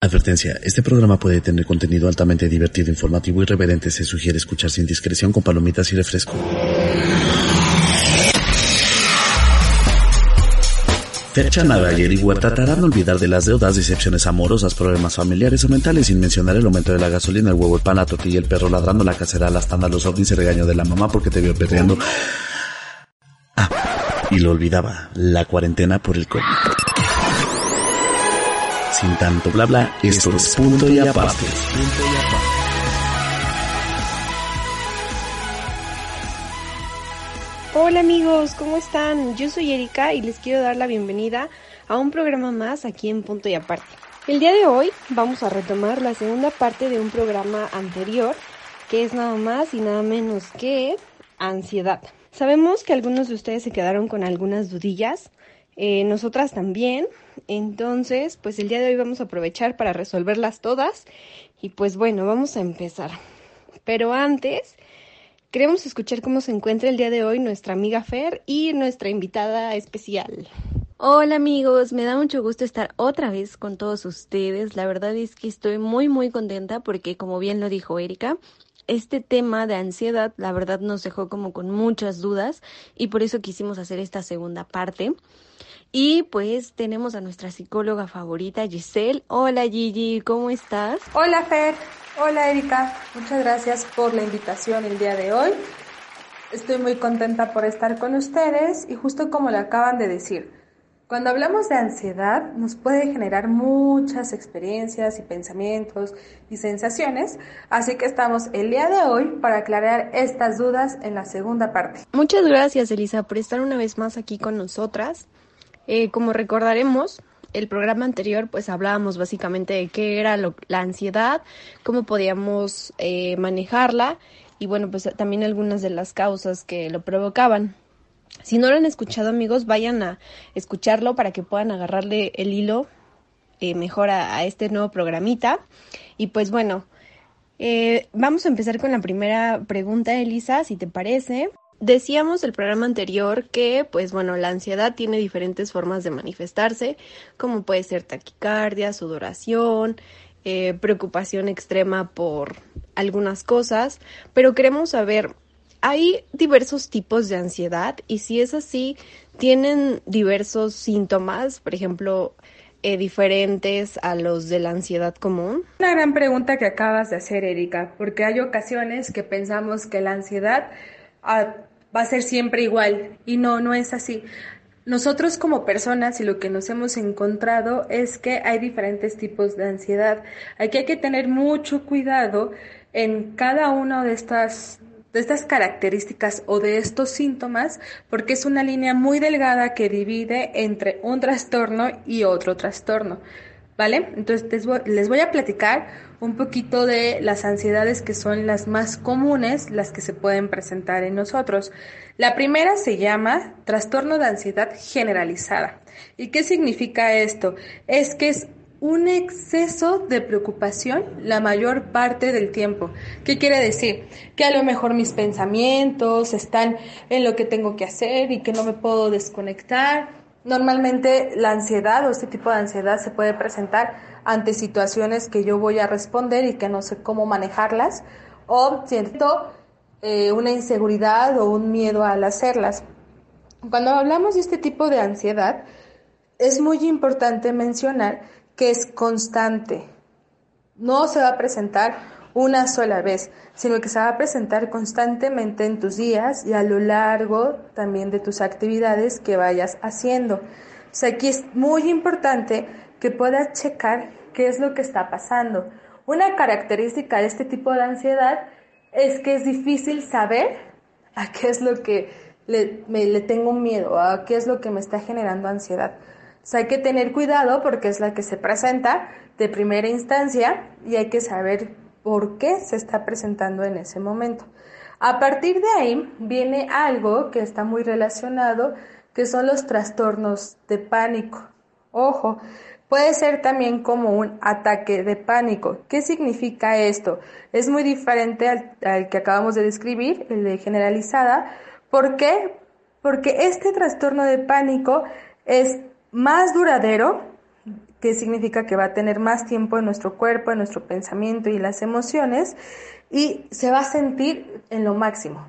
Advertencia, este programa puede tener contenido altamente divertido, informativo y reverente. Se sugiere escuchar sin discreción con palomitas y refresco. Fecha Nava y Erigua tratarán de olvidar de las deudas, decepciones amorosas, problemas familiares o mentales, sin mencionar el aumento de la gasolina, el huevo, el pan, la tortilla, el perro ladrando, la casera, las tandas, los ovnis, el regaño de la mamá porque te vio perdiendo. Ah, y lo olvidaba, la cuarentena por el COVID. Sin tanto bla bla, esto es punto y aparte. Hola amigos, ¿cómo están? Yo soy Erika y les quiero dar la bienvenida a un programa más aquí en Punto y Aparte. El día de hoy vamos a retomar la segunda parte de un programa anterior que es nada más y nada menos que ansiedad. Sabemos que algunos de ustedes se quedaron con algunas dudillas, eh, nosotras también, entonces pues el día de hoy vamos a aprovechar para resolverlas todas y pues bueno, vamos a empezar. Pero antes Queremos escuchar cómo se encuentra el día de hoy nuestra amiga Fer y nuestra invitada especial. Hola amigos, me da mucho gusto estar otra vez con todos ustedes. La verdad es que estoy muy muy contenta porque como bien lo dijo Erika, este tema de ansiedad la verdad nos dejó como con muchas dudas y por eso quisimos hacer esta segunda parte. Y pues tenemos a nuestra psicóloga favorita, Giselle. Hola Gigi, ¿cómo estás? Hola Fer, hola Erika, muchas gracias por la invitación el día de hoy. Estoy muy contenta por estar con ustedes y justo como le acaban de decir, cuando hablamos de ansiedad nos puede generar muchas experiencias y pensamientos y sensaciones, así que estamos el día de hoy para aclarar estas dudas en la segunda parte. Muchas gracias Elisa por estar una vez más aquí con nosotras. Eh, como recordaremos, el programa anterior pues hablábamos básicamente de qué era la ansiedad, cómo podíamos eh, manejarla y bueno pues también algunas de las causas que lo provocaban. Si no lo han escuchado amigos, vayan a escucharlo para que puedan agarrarle el hilo eh, mejor a, este nuevo programita. Y pues bueno, vamos a empezar con la primera pregunta, Elisa, si te parece. Decíamos el programa anterior que, pues bueno, la ansiedad tiene diferentes formas de manifestarse, como puede ser taquicardia, sudoración, eh, preocupación extrema por algunas cosas, pero queremos saber, hay diversos tipos de ansiedad y si es así, tienen diversos síntomas, por ejemplo, eh, diferentes a los de la ansiedad común? Una gran pregunta que acabas de hacer, Erika, porque hay ocasiones que pensamos que la ansiedad va a ser siempre igual y no, no es así. Nosotros como personas y lo que nos hemos encontrado es que hay diferentes tipos de ansiedad. Aquí hay que tener mucho cuidado en cada una de estas de estas características o de estos síntomas porque es una línea muy delgada que divide entre un trastorno y otro trastorno. ¿Vale? Entonces les voy a platicar un poquito de las ansiedades que son las más comunes, las que se pueden presentar en nosotros. La primera se llama trastorno de ansiedad generalizada. ¿Y qué significa esto? Es que es un exceso de preocupación la mayor parte del tiempo. ¿Qué quiere decir? Que a lo mejor mis pensamientos están en lo que tengo que hacer y que no me puedo desconectar. Normalmente la ansiedad o este tipo de ansiedad se puede presentar ante situaciones que yo voy a responder y que no sé cómo manejarlas o siento eh, una inseguridad o un miedo al hacerlas. Cuando hablamos de este tipo de ansiedad, es muy importante mencionar que es constante. No se va a presentar una sola vez, sino que se va a presentar constantemente en tus días y a lo largo también de tus actividades que vayas haciendo. O sea, aquí es muy importante que puedas checar qué es lo que está pasando. Una característica de este tipo de ansiedad es que es difícil saber a qué es lo que le, le tengo miedo, a qué es lo que me está generando ansiedad. Hay que tener cuidado porque es la que se presenta de primera instancia y hay que saber por qué se está presentando en ese momento. A partir de ahí viene algo que está muy relacionado, que son los trastornos de pánico. Ojo, puede ser también como un ataque de pánico. ¿Qué significa esto? Es muy diferente al, al que acabamos de describir, el de generalizada. ¿Por qué? Porque este trastorno de pánico es más duradero, que significa que va a tener más tiempo en nuestro cuerpo, en nuestro pensamiento y las emociones, y se va a sentir en lo máximo.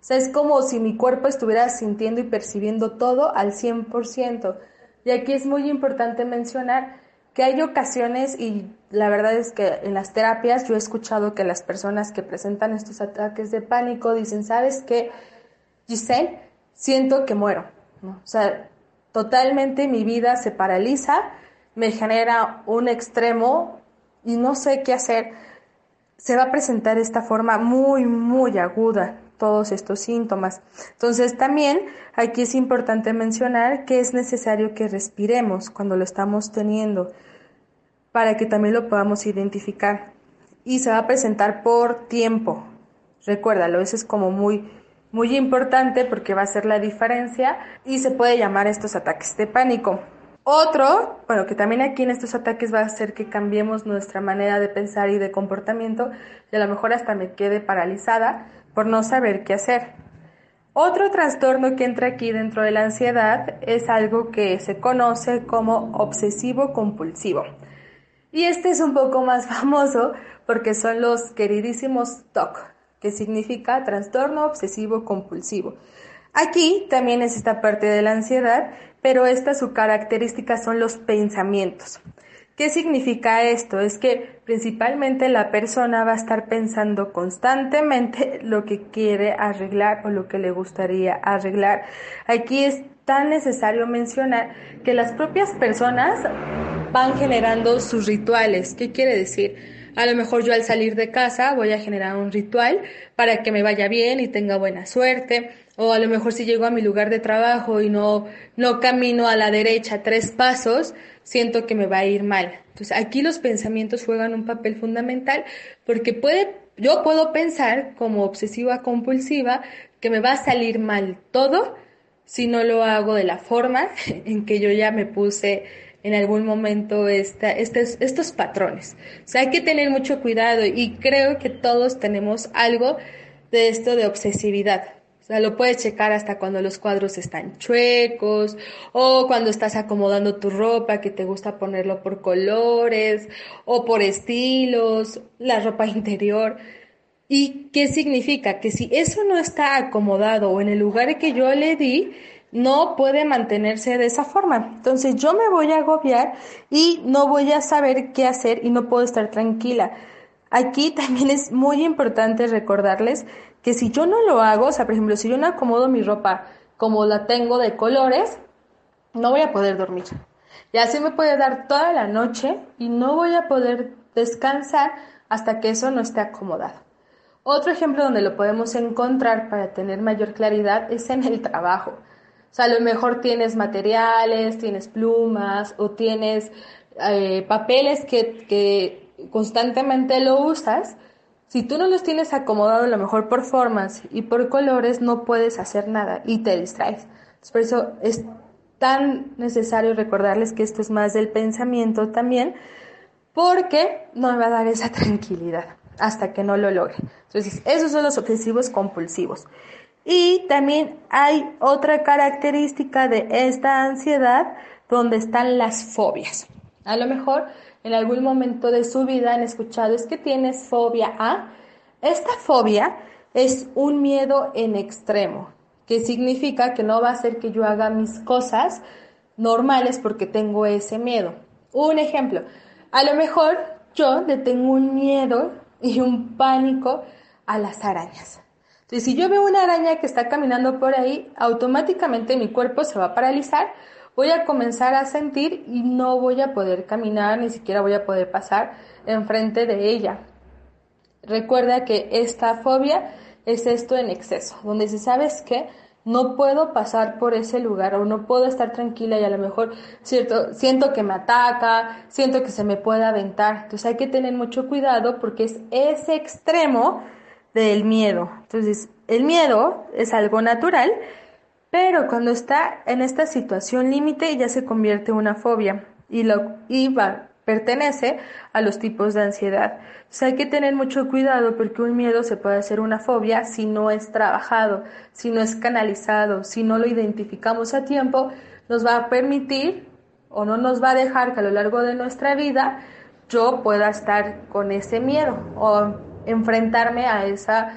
O sea, es como si mi cuerpo estuviera sintiendo y percibiendo todo al 100%. Y aquí es muy importante mencionar que hay ocasiones, y la verdad es que en las terapias yo he escuchado que las personas que presentan estos ataques de pánico dicen, ¿sabes qué, Giselle? Siento que muero. O sea, totalmente mi vida se paraliza, me genera un extremo y no sé qué hacer. Se va a presentar esta forma muy, muy aguda todos estos síntomas. Entonces también aquí es importante mencionar que es necesario que respiremos cuando lo estamos teniendo para que también lo podamos identificar. Y se va a presentar por tiempo. Recuérdalo, eso es como muy muy importante porque va a ser la diferencia y se puede llamar estos ataques de pánico. Otro, bueno, que también aquí en estos ataques va a hacer que cambiemos nuestra manera de pensar y de comportamiento y a lo mejor hasta me quede paralizada por no saber qué hacer. Otro trastorno que entra aquí dentro de la ansiedad es algo que se conoce como obsesivo compulsivo. Y este es un poco más famoso porque son los queridísimos TOC, que significa trastorno obsesivo compulsivo. Aquí también es esta parte de la ansiedad, pero esta su característica son los pensamientos. ¿Qué significa esto? Es que principalmente la persona va a estar pensando constantemente lo que quiere arreglar o lo que le gustaría arreglar. Aquí es tan necesario mencionar que las propias personas van generando sus rituales. ¿Qué quiere decir? A lo mejor yo al salir de casa voy a generar un ritual para que me vaya bien y tenga buena suerte. O a lo mejor si llego a mi lugar de trabajo y no, no camino a la derecha tres pasos, siento que me va a ir mal. Entonces aquí los pensamientos juegan un papel fundamental porque puede, yo puedo pensar como obsesiva compulsiva que me va a salir mal todo si no lo hago de la forma en que yo ya me puse en algún momento estos, estos patrones. O sea, hay que tener mucho cuidado y creo que todos tenemos algo de esto de obsesividad. O sea, lo puedes checar hasta cuando los cuadros están chuecos o cuando estás acomodando tu ropa que te gusta ponerlo por colores o por estilos, la ropa interior. ¿Y qué significa? Que si eso no está acomodado o en el lugar que yo le di, no puede mantenerse de esa forma. Entonces yo me voy a agobiar y no voy a saber qué hacer y no puedo estar tranquila. Aquí también es muy importante recordarles que si yo no lo hago, o sea, por ejemplo, si yo no acomodo mi ropa como la tengo de colores, no voy a poder dormir. Y así me puede dar toda la noche y no voy a poder descansar hasta que eso no esté acomodado. Otro ejemplo donde lo podemos encontrar para tener mayor claridad es en el trabajo. O sea, a lo mejor tienes materiales, tienes plumas o tienes eh, papeles que, que constantemente lo usas. Si tú no los tienes acomodados a lo mejor por formas y por colores, no puedes hacer nada y te distraes. por eso es tan necesario recordarles que esto es más del pensamiento también, porque no me va a dar esa tranquilidad hasta que no lo logre. Entonces, esos son los obsesivos compulsivos. Y también hay otra característica de esta ansiedad donde están las fobias. A lo mejor en algún momento de su vida han escuchado es que tienes fobia a. Esta fobia es un miedo en extremo, que significa que no va a hacer que yo haga mis cosas normales porque tengo ese miedo. Un ejemplo, a lo mejor yo le tengo un miedo y un pánico a las arañas. Si yo veo una araña que está caminando por ahí, automáticamente mi cuerpo se va a paralizar, voy a comenzar a sentir y no voy a poder caminar, ni siquiera voy a poder pasar enfrente de ella. Recuerda que esta fobia es esto en exceso, donde si sabes que no puedo pasar por ese lugar o no puedo estar tranquila y a lo mejor cierto, siento que me ataca, siento que se me puede aventar. Entonces hay que tener mucho cuidado porque es ese extremo del miedo. Entonces, el miedo es algo natural, pero cuando está en esta situación límite ya se convierte en una fobia y, lo, y pertenece a los tipos de ansiedad. Entonces hay que tener mucho cuidado porque un miedo se puede hacer una fobia si no es trabajado, si no es canalizado, si no lo identificamos a tiempo, nos va a permitir o no nos va a dejar que a lo largo de nuestra vida yo pueda estar con ese miedo o enfrentarme a esa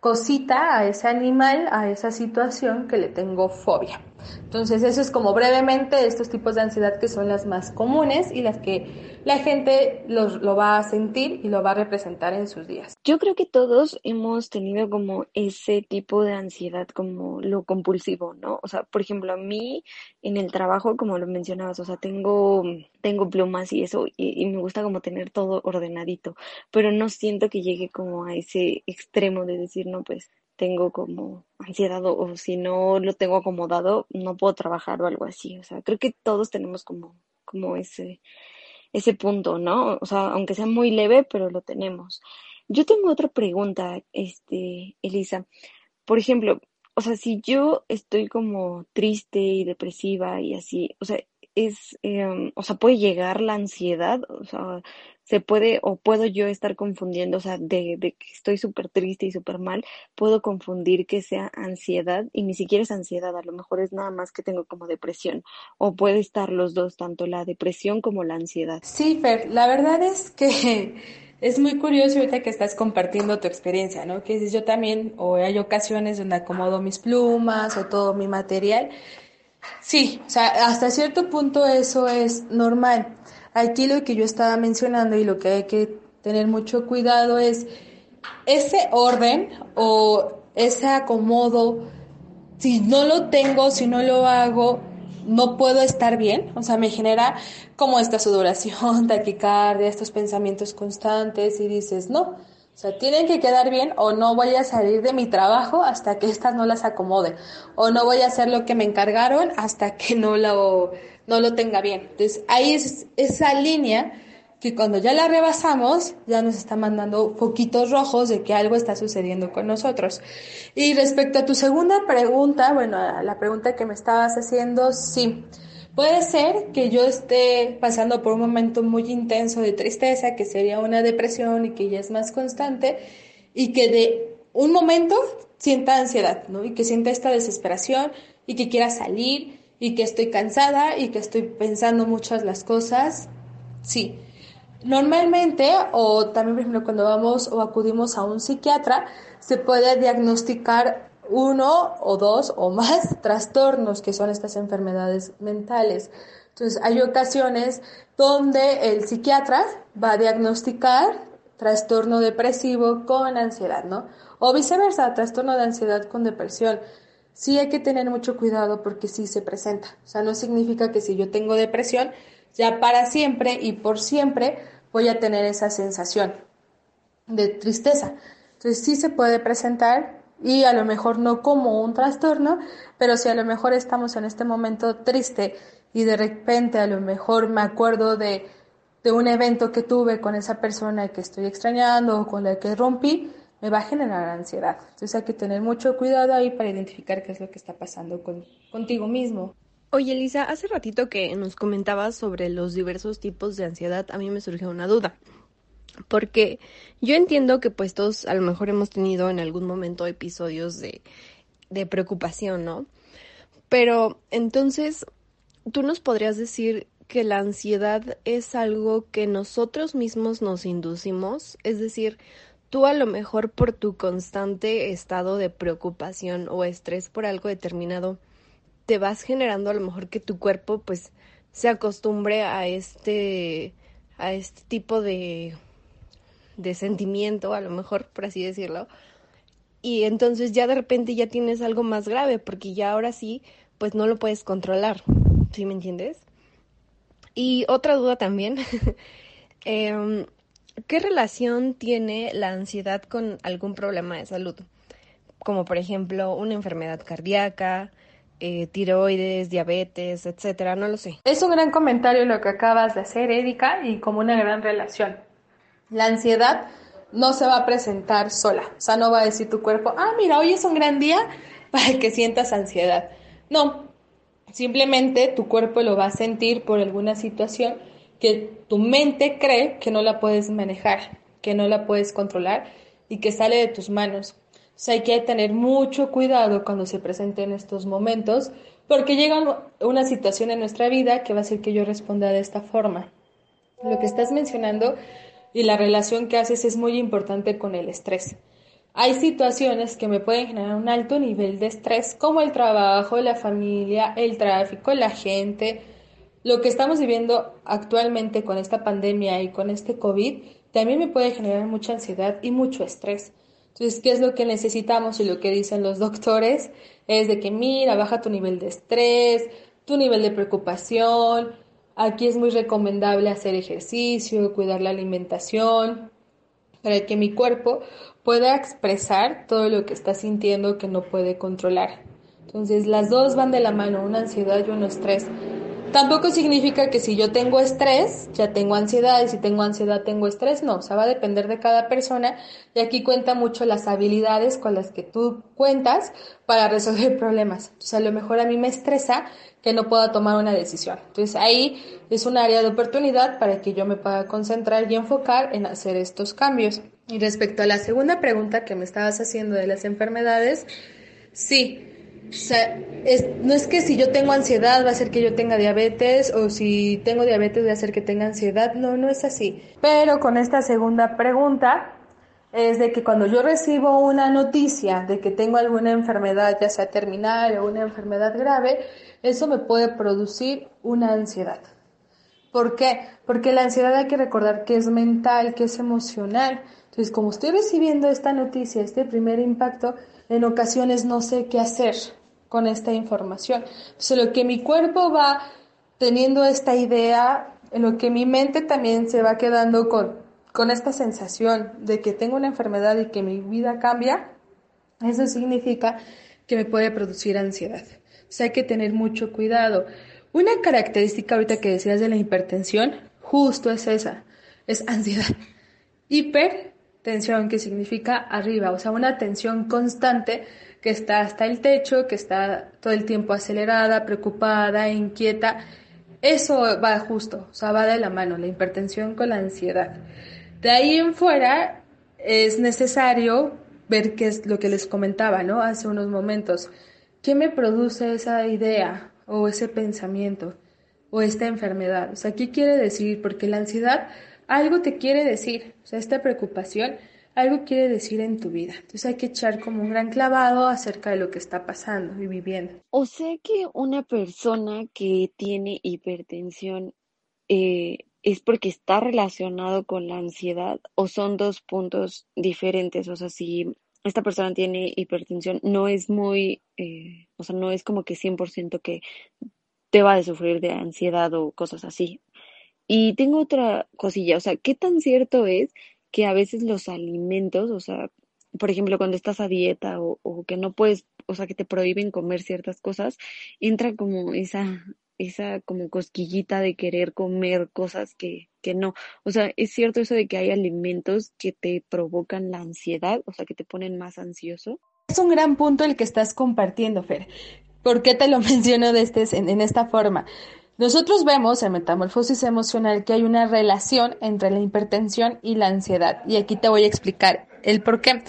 cosita, a ese animal, a esa situación que le tengo fobia. Entonces, eso es como brevemente estos tipos de ansiedad que son las más comunes y las que la gente los, lo va a sentir y lo va a representar en sus días. Yo creo que todos hemos tenido como ese tipo de ansiedad, como lo compulsivo, ¿no? O sea, por ejemplo, a mí en el trabajo, como lo mencionabas, o sea, tengo, tengo plumas y eso, y, y me gusta como tener todo ordenadito, pero no siento que llegue como a ese extremo de decir, no, pues tengo como ansiedad o, si no lo tengo acomodado, no puedo trabajar o algo así. O sea, creo que todos tenemos como, como ese, ese punto, ¿no? O sea, aunque sea muy leve, pero lo tenemos. Yo tengo otra pregunta, este, Elisa. Por ejemplo, o sea, si yo estoy como triste y depresiva y así, o sea, es, em, o sea, puede llegar la ansiedad, o sea, se puede o puedo yo estar confundiendo, o sea, de, de que estoy súper triste y súper mal, puedo confundir que sea ansiedad y ni siquiera es ansiedad, a lo mejor es nada más que tengo como depresión o puede estar los dos, tanto la depresión como la ansiedad. Sí, Fer, la verdad es que es muy curioso ahorita que estás compartiendo tu experiencia, ¿no? Que dices, yo también, o hay ocasiones donde acomodo mis plumas o todo mi material. Sí, o sea, hasta cierto punto eso es normal. Aquí lo que yo estaba mencionando y lo que hay que tener mucho cuidado es ese orden o ese acomodo, si no lo tengo, si no lo hago, no puedo estar bien, o sea, me genera como esta sudoración, taquicardia, estos pensamientos constantes y dices, no, o sea, tienen que quedar bien o no voy a salir de mi trabajo hasta que estas no las acomode. O no voy a hacer lo que me encargaron hasta que no lo, no lo tenga bien. Entonces, ahí es esa línea que cuando ya la rebasamos, ya nos está mandando poquitos rojos de que algo está sucediendo con nosotros. Y respecto a tu segunda pregunta, bueno, a la pregunta que me estabas haciendo, sí. Puede ser que yo esté pasando por un momento muy intenso de tristeza, que sería una depresión y que ya es más constante, y que de un momento sienta ansiedad, ¿no? Y que sienta esta desesperación y que quiera salir y que estoy cansada y que estoy pensando muchas las cosas. Sí. Normalmente, o también, por ejemplo, cuando vamos o acudimos a un psiquiatra, se puede diagnosticar uno o dos o más trastornos que son estas enfermedades mentales. Entonces, hay ocasiones donde el psiquiatra va a diagnosticar trastorno depresivo con ansiedad, ¿no? O viceversa, trastorno de ansiedad con depresión. Sí hay que tener mucho cuidado porque sí se presenta. O sea, no significa que si yo tengo depresión, ya para siempre y por siempre voy a tener esa sensación de tristeza. Entonces sí se puede presentar, y a lo mejor no como un trastorno, pero si a lo mejor estamos en este momento triste y de repente a lo mejor me acuerdo de, de un evento que tuve con esa persona que estoy extrañando o con la que rompí, me va a generar ansiedad. Entonces hay que tener mucho cuidado ahí para identificar qué es lo que está pasando con, contigo mismo. Oye, Elisa, hace ratito que nos comentabas sobre los diversos tipos de ansiedad, a mí me surgió una duda porque yo entiendo que pues todos a lo mejor hemos tenido en algún momento episodios de, de preocupación, ¿no? Pero entonces, tú nos podrías decir que la ansiedad es algo que nosotros mismos nos inducimos, es decir, tú a lo mejor por tu constante estado de preocupación o estrés por algo determinado, te vas generando a lo mejor que tu cuerpo pues se acostumbre a este a este tipo de de sentimiento, a lo mejor, por así decirlo. Y entonces ya de repente ya tienes algo más grave, porque ya ahora sí, pues no lo puedes controlar. ¿Sí me entiendes? Y otra duda también. eh, ¿Qué relación tiene la ansiedad con algún problema de salud? como por ejemplo una enfermedad cardíaca, eh, tiroides, diabetes, etcétera, no lo sé. Es un gran comentario lo que acabas de hacer, Erika, y como una gran relación. La ansiedad no se va a presentar sola, o sea, no va a decir tu cuerpo, ah, mira, hoy es un gran día para que sientas ansiedad. No, simplemente tu cuerpo lo va a sentir por alguna situación que tu mente cree que no la puedes manejar, que no la puedes controlar y que sale de tus manos. O sea, hay que tener mucho cuidado cuando se presenten estos momentos, porque llega una situación en nuestra vida que va a hacer que yo responda de esta forma. Lo que estás mencionando y la relación que haces es muy importante con el estrés. Hay situaciones que me pueden generar un alto nivel de estrés, como el trabajo, la familia, el tráfico, la gente. Lo que estamos viviendo actualmente con esta pandemia y con este COVID también me puede generar mucha ansiedad y mucho estrés. Entonces, ¿qué es lo que necesitamos? Y lo que dicen los doctores es de que mira, baja tu nivel de estrés, tu nivel de preocupación. Aquí es muy recomendable hacer ejercicio, cuidar la alimentación, para que mi cuerpo pueda expresar todo lo que está sintiendo que no puede controlar. Entonces, las dos van de la mano, una ansiedad y un estrés. Tampoco significa que si yo tengo estrés, ya tengo ansiedad, y si tengo ansiedad, tengo estrés. No, o sea, va a depender de cada persona. Y aquí cuenta mucho las habilidades con las que tú cuentas para resolver problemas. Entonces, a lo mejor a mí me estresa que no pueda tomar una decisión. Entonces, ahí es un área de oportunidad para que yo me pueda concentrar y enfocar en hacer estos cambios. Y respecto a la segunda pregunta que me estabas haciendo de las enfermedades, sí, no es que si yo tengo ansiedad va a ser que yo tenga diabetes o si tengo diabetes va a ser que tenga ansiedad. No, no es así. Pero con esta segunda pregunta es de que cuando yo recibo una noticia de que tengo alguna enfermedad, ya sea terminal o una enfermedad grave, eso me puede producir una ansiedad. ¿Por qué? Porque la ansiedad hay que recordar que es mental, que es emocional. Entonces, como estoy recibiendo esta noticia, este primer impacto, en ocasiones no sé qué hacer con esta información. Entonces, lo que mi cuerpo va teniendo esta idea, en lo que mi mente también se va quedando con, con esta sensación de que tengo una enfermedad y que mi vida cambia, eso significa que me puede producir ansiedad. O sea, hay que tener mucho cuidado. Una característica ahorita que decías de la hipertensión, justo es esa, es ansiedad. Hipertensión, que significa arriba, o sea, una tensión constante que está hasta el techo, que está todo el tiempo acelerada, preocupada, inquieta. Eso va justo, o sea, va de la mano, la hipertensión con la ansiedad. De ahí en fuera es necesario ver qué es lo que les comentaba, ¿no? Hace unos momentos. ¿Qué me produce esa idea o ese pensamiento o esta enfermedad? O sea, ¿qué quiere decir? Porque la ansiedad algo te quiere decir, o sea, esta preocupación algo quiere decir en tu vida. Entonces hay que echar como un gran clavado acerca de lo que está pasando y viviendo. O sea que una persona que tiene hipertensión eh, es porque está relacionado con la ansiedad o son dos puntos diferentes. O sea, si esta persona tiene hipertensión, no es muy, eh, o sea, no es como que 100% que te va a sufrir de ansiedad o cosas así. Y tengo otra cosilla, o sea, ¿qué tan cierto es que a veces los alimentos, o sea, por ejemplo, cuando estás a dieta o, que no puedes, o sea, que te prohíben comer ciertas cosas, entra como esa, esa como cosquillita de querer comer cosas que, que no. O sea, es cierto eso de que hay alimentos que te provocan la ansiedad, o sea, que te ponen más ansioso. Es un gran punto el que estás compartiendo, Fer. ¿Por qué te lo menciono de este, en esta forma? Nosotros vemos en metamorfosis emocional que hay una relación entre la hipertensión y la ansiedad. Y aquí te voy a explicar el por qué.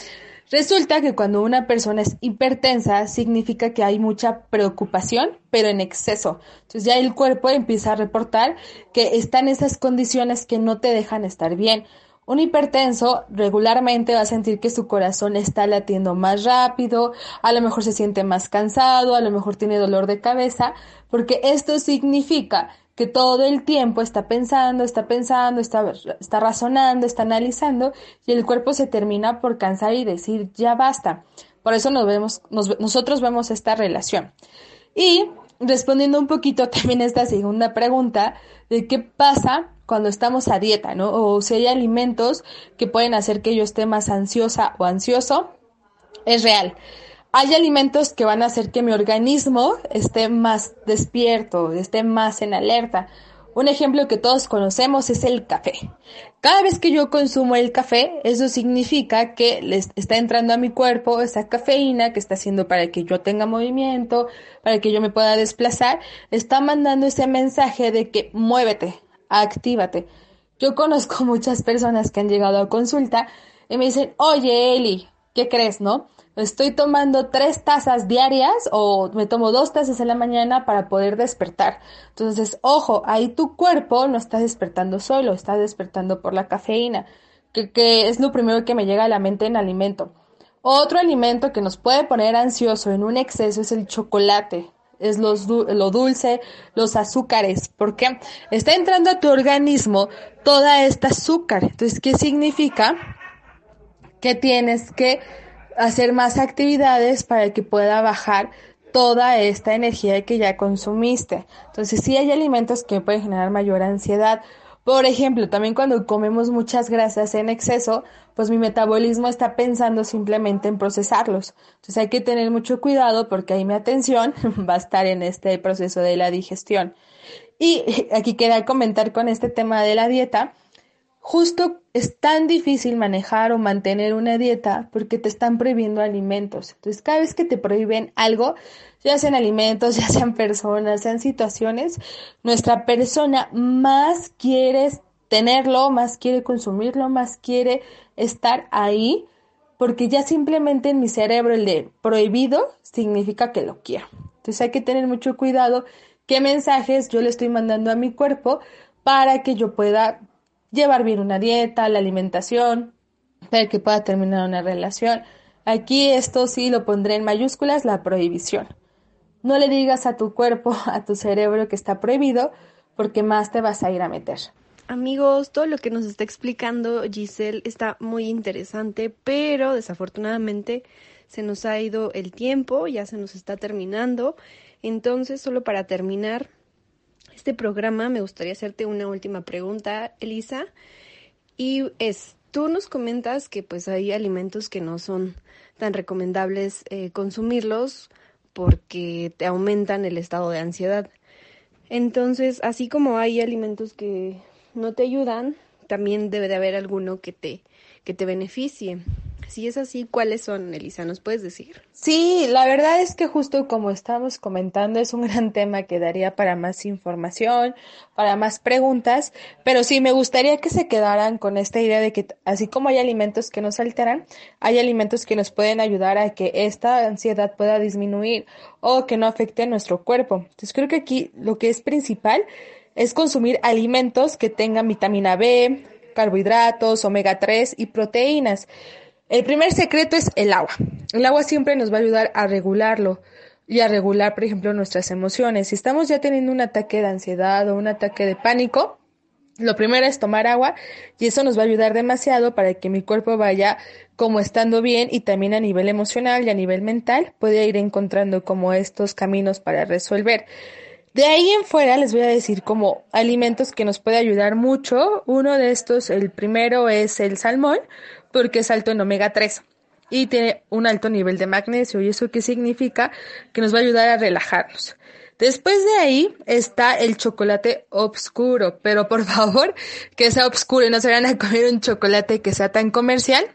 Resulta que cuando una persona es hipertensa significa que hay mucha preocupación, pero en exceso. Entonces ya el cuerpo empieza a reportar que están esas condiciones que no te dejan estar bien. Un hipertenso regularmente va a sentir que su corazón está latiendo más rápido, a lo mejor se siente más cansado, a lo mejor tiene dolor de cabeza, porque esto significa que todo el tiempo está pensando, está pensando, está, está razonando, está analizando y el cuerpo se termina por cansar y decir ya basta. Por eso nos vemos, nosotros vemos esta relación. Y respondiendo un poquito también a esta segunda pregunta de qué pasa cuando estamos a dieta, ¿no? O si hay alimentos que pueden hacer que yo esté más ansiosa o ansioso. es real. Hay alimentos que van a hacer que mi organismo esté más despierto, esté más en alerta. Un ejemplo que todos conocemos es el café. Cada vez que yo consumo el café, eso significa que le está entrando a mi cuerpo esa cafeína que está haciendo para que yo tenga movimiento, para que yo me pueda desplazar, está mandando ese mensaje de que muévete, actívate. Yo conozco muchas personas que han llegado a consulta y me dicen, oye Eli, ¿qué crees, no? Estoy tomando tres tazas diarias o me tomo dos tazas en la mañana para poder despertar. Entonces, ojo, ahí tu cuerpo no está despertando solo, está despertando por la cafeína, que, es lo primero que me llega a la mente en alimento. Otro alimento que nos puede poner ansioso en un exceso es el chocolate es lo dulce, los azúcares, porque está entrando a tu organismo toda esta azúcar. Entonces, ¿qué significa? Que tienes que hacer más actividades para que pueda bajar toda esta energía que ya consumiste. Entonces, sí hay alimentos que pueden generar mayor ansiedad. Por ejemplo, también cuando comemos muchas grasas en exceso, pues mi metabolismo está pensando simplemente en procesarlos. Entonces hay que tener mucho cuidado porque ahí mi atención va a estar en este proceso de la digestión. Y aquí quería comentar con este tema de la dieta Justo es tan difícil manejar o mantener una dieta porque te están prohibiendo alimentos. Entonces, cada vez que te prohíben algo, ya sean alimentos, ya sean personas, sean situaciones, nuestra persona más quiere tenerlo, más quiere consumirlo, más quiere estar ahí, porque ya simplemente en mi cerebro el de prohibido significa que lo quiero. Entonces hay que tener mucho cuidado qué mensajes yo le estoy mandando a mi cuerpo para que yo pueda llevar bien una dieta, la alimentación, para que pueda terminar una relación. Aquí esto sí lo pondré en mayúsculas, la prohibición. No le digas a tu cuerpo, a tu cerebro que está prohibido, porque más te vas a ir a meter. Amigos, todo lo que nos está explicando Giselle está muy interesante, pero desafortunadamente se nos ha ido el tiempo, ya se nos está terminando. Entonces, solo para terminar, este programa me gustaría hacerte una última pregunta, Elisa. Y es, tú nos comentas que pues hay alimentos que no son tan recomendables eh, consumirlos porque te aumentan el estado de ansiedad. Entonces, así como hay alimentos que no te ayudan, también debe de haber alguno que te, que te beneficie. Si es así, ¿cuáles son, Elisa? ¿Nos puedes decir? Sí, la verdad es que justo como estamos comentando, es un gran tema que daría para más información, para más preguntas, pero sí me gustaría que se quedaran con esta idea de que así como hay alimentos que nos alteran, hay alimentos que nos pueden ayudar a que esta ansiedad pueda disminuir o que no afecte nuestro cuerpo. Entonces creo que aquí lo que es principal es consumir alimentos que tengan vitamina B, carbohidratos, omega 3 y proteínas. El primer secreto es el agua. El agua siempre nos va a ayudar a regularlo y a regular, por ejemplo, nuestras emociones. Si estamos ya teniendo un ataque de ansiedad o un ataque de pánico, lo primero es tomar agua y eso nos va a ayudar demasiado para que mi cuerpo vaya como estando bien y también a nivel emocional y a nivel mental puede ir encontrando como estos caminos para resolver. De ahí en fuera les voy a decir como alimentos que nos puede ayudar mucho. Uno de estos, el primero es el salmón, porque es alto en omega 3 y tiene un alto nivel de magnesio. ¿Y eso qué significa? Que nos va a ayudar a relajarnos. Después de ahí está el chocolate obscuro, pero por favor que sea obscuro y no se vayan a comer un chocolate que sea tan comercial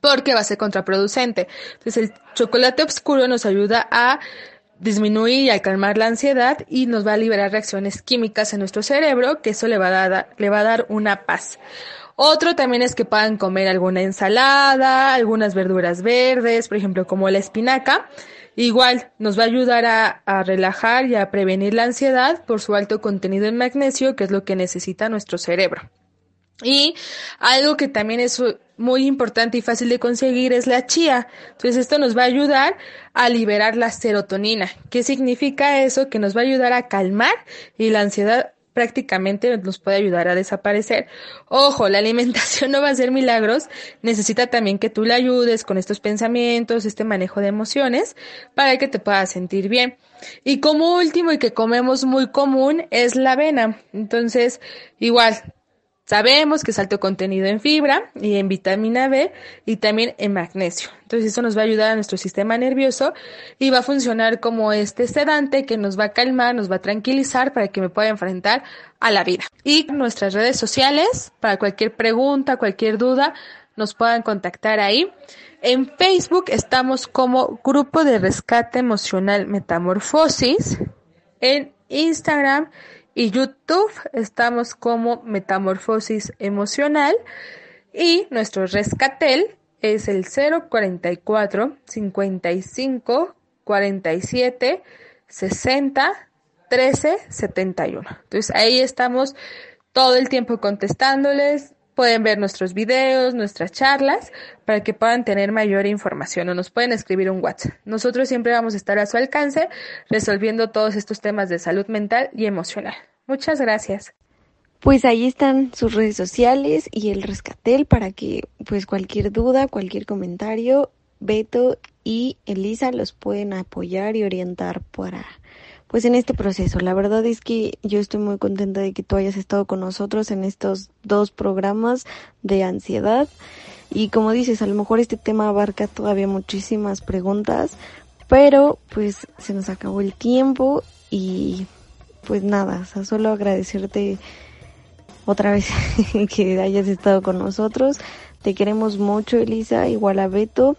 porque va a ser contraproducente. Entonces el chocolate oscuro nos ayuda a disminuir y a calmar la ansiedad y nos va a liberar reacciones químicas en nuestro cerebro que eso le va a dar, le va a dar una paz. Otro también es que puedan comer alguna ensalada, algunas verduras verdes, por ejemplo, como la espinaca. Igual nos va a ayudar a, relajar y a prevenir la ansiedad por su alto contenido en magnesio, que es lo que necesita nuestro cerebro. Y algo que también es muy importante y fácil de conseguir es la chía. Entonces esto nos va a ayudar a liberar la serotonina. ¿Qué significa eso? Que nos va a ayudar a calmar y la ansiedad prácticamente nos puede ayudar a desaparecer. Ojo, la alimentación no va a ser milagros, necesita también que tú le ayudes con estos pensamientos, este manejo de emociones, para que te puedas sentir bien. Y como último y que comemos muy común es la avena. Entonces, igual, Sabemos que es alto contenido en fibra y en vitamina B y también en magnesio. Entonces eso nos va a ayudar a nuestro sistema nervioso y va a funcionar como este sedante que nos va a calmar, nos va a tranquilizar para que me pueda enfrentar a la vida. Y nuestras redes sociales, para cualquier pregunta, cualquier duda, nos puedan contactar ahí. En Facebook estamos como Grupo de Rescate Emocional Metamorfosis. En Instagram y YouTube estamos como Metamorfosis Emocional y nuestro rescatel es el 044 55 47 60 13 71. Entonces ahí estamos todo el tiempo contestándoles, Pueden ver nuestros videos, nuestras charlas, para que puedan tener mayor información o nos pueden escribir un WhatsApp. Nosotros siempre vamos a estar a su alcance resolviendo todos estos temas de salud mental y emocional. Muchas gracias. Pues ahí están sus redes sociales y el rescatel para que pues cualquier duda, cualquier comentario, Beto y Elisa los pueden apoyar y orientar para pues en este proceso. La verdad es que yo estoy muy contenta de que tú hayas estado con nosotros en estos dos programas de ansiedad. Y como dices, a lo mejor este tema abarca todavía muchísimas preguntas, pero pues se nos acabó el tiempo y pues nada, o sea, solo agradecerte otra vez que hayas estado con nosotros. Te queremos mucho, Elisa, igual a Beto.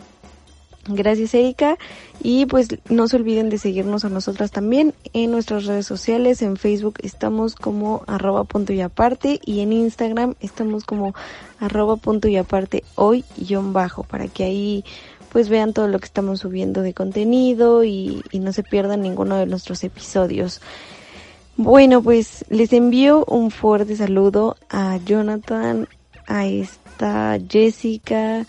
Gracias Erika y pues no se olviden de seguirnos a nosotras también en nuestras redes sociales, en Facebook estamos como arroba punto y aparte y en Instagram estamos como arroba punto y aparte hoy guion bajo para que ahí pues vean todo lo que estamos subiendo de contenido y, y no se pierdan ninguno de nuestros episodios. Bueno pues les envío un fuerte saludo a Jonathan, a esta Jessica,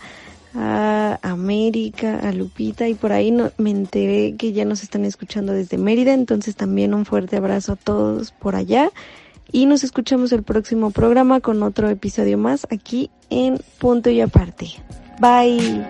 a América, a Lupita y por ahí me enteré que ya nos están escuchando desde Mérida, entonces también un fuerte abrazo a todos por allá y nos escuchamos el próximo programa con otro episodio más aquí en Punto y Aparte. Bye.